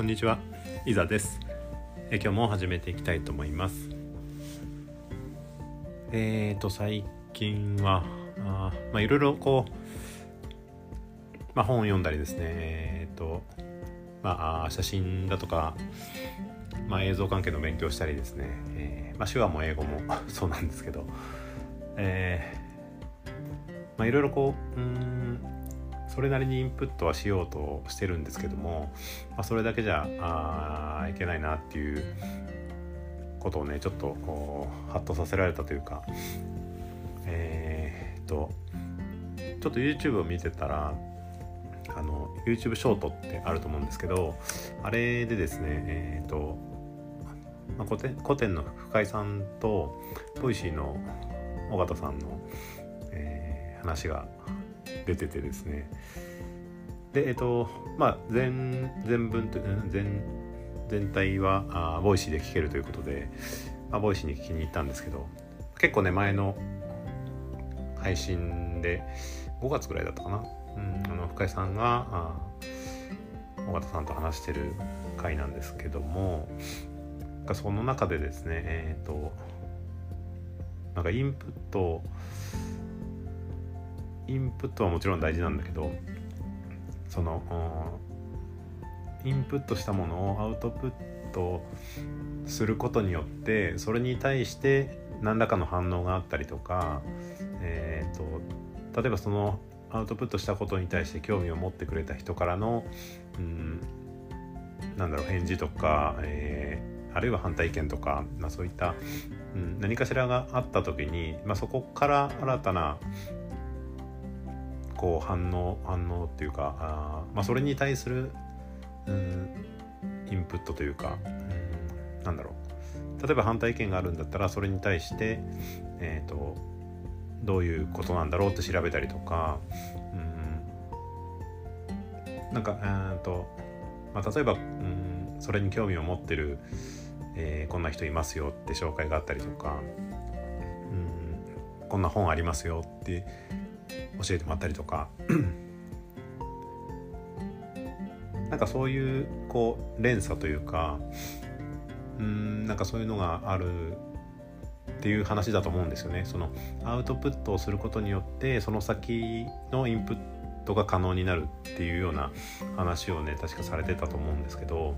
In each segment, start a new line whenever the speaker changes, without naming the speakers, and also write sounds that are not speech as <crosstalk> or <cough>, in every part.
こんにちは、いざです。え今日も始めていきたいと思います。えーと最近はあまあいろいろこうまあ本を読んだりですね、えーとまあ写真だとかまあ映像関係の勉強したりですね、えー、まあ手話も英語も <laughs> そうなんですけど、えー、まあいろいろこううんそれなりにインプットはしようとしてるんですけども、まあ、それだけじゃあいけないなっていうことをねちょっとハッとさせられたというかえー、っとちょっと YouTube を見てたらあの YouTube ショートってあると思うんですけどあれでですねえー、っと、まあ、コテンコテンの深井さんと Voicy の緒方さんの、えー、話が出ててですね。でえっとまあ全全文と全全体はあ Voicy で聞けるということで、まあ、 Voicy に聞きに行ったんですけど結構ね前の配信で5月ぐらいだったかな、うん、あの深井さんがあ緒方さんと話してる回なんですけどもその中でですねえっ、ー、となんかインプットインプットはもちろん大事なんだけどそのインプットしたものをアウトプットすることによってそれに対して何らかの反応があったりとか、えーと、例えばそのアウトプットしたことに対して興味を持ってくれた人からの、うん、なんだろう返事とか、えー、あるいは反対意見とか、まあ、そういった、うん、何かしらがあった時に、まあ、そこから新たなこう反応反応っていうかあ、まあ、それに対するうんインプットというかうんなんだろう。例えば反対意見があるんだったらそれに対して、えーと、どういうことなんだろうって調べたりとかうんなんかうんと、まあ、例えばうんそれに興味を持ってる、えー、こんな人いますよって紹介があったりとかうんこんな本ありますよって教えてもらったりとか <clears throat> なんかそういうこう連鎖というかうんなんかそういうのがあるっていう話だと思うんですよね。そのアウトプットをすることによってその先のインプットが可能になるっていうような話をね確かされてたと思うんですけど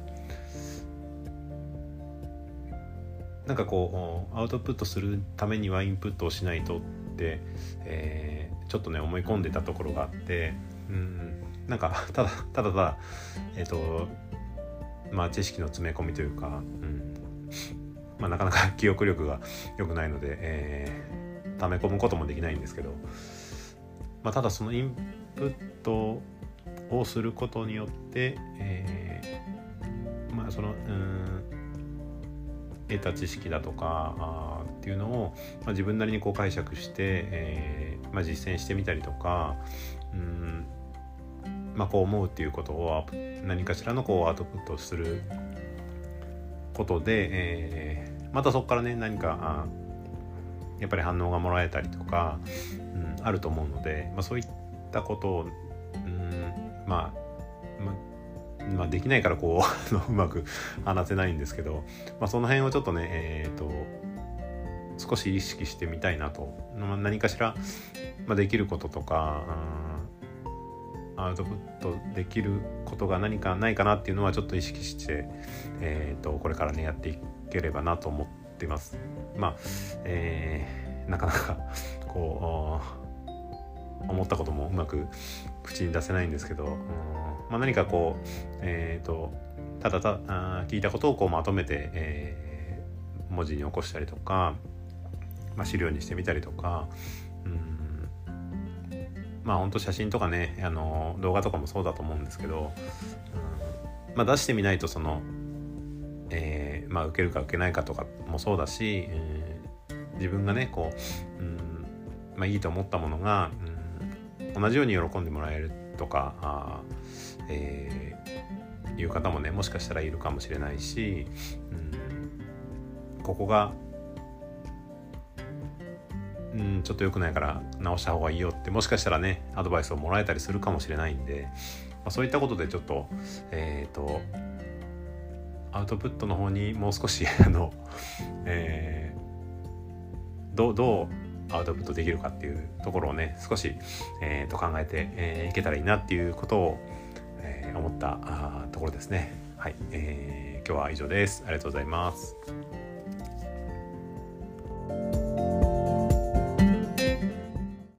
なんかこうアウトプットするためにはインプットをしないとって、えー、ちょっとね思い込んでたところがあってうんなんかただただただえっ、ー、とまあ知識の詰め込みというか、うんまあ、なかなか <laughs> 記憶力が良くないので、えー、溜め込むこともできないんですけど、まあ、ただそのインプットをすることによって、えー、まあそのうん得た知識だとかあっていうのを、まあ、自分なりにこう解釈して、えーまあ、実践してみたりとかうんまあ、こう思うっていうことを何かしらのこうアウトプットすることで、えー、またそこからね何かやっぱり反応がもらえたりとか、うん、あると思うので、まあ、そういったことを、うん、まあ、まあまあ、できないからこう <laughs> うまく話せないんですけど、まあ、その辺をちょっとねえっ、ー、と少し意識してみたいなと、まあ、何かしら、まあ、できることとか、アウトプットできることが何かないかなっていうのはちょっと意識して、えーと、これからねやっていければなと思ってます。まあ、えー、なかなかこう思ったこともうまく口に出せないんですけど、うんまあ、何かこう、えーと、ただたあ聞いたことをこうまとめて、えー、文字に起こしたりとか、まあ、資料にしてみたりとか、うんまあ本当写真とかねあの動画とかもそうだと思うんですけど、うんまあ、出してみないとその、えーまあ、受けるか受けないかとかもそうだし、えー、自分がねこう、うんまあ、いいと思ったものが、うん、同じように喜んでもらえるとかあえー、いう方もねもしかしたらいるかもしれないし、うん、ここが、うん、ちょっと良くないから直した方がいいよってもしかしたらねアドバイスをもらえたりするかもしれないんで、まあ、そういったことでちょっとえっ、ー、とアウトプットの方にもう少しあの、えー、どうどうアウトプットできるかっていうところをね少し、えー、と考えて、えー、いけたらいいなっていうことを、えー、思ったあところですね。はい、えー、今日は以上です。ありがとうございます。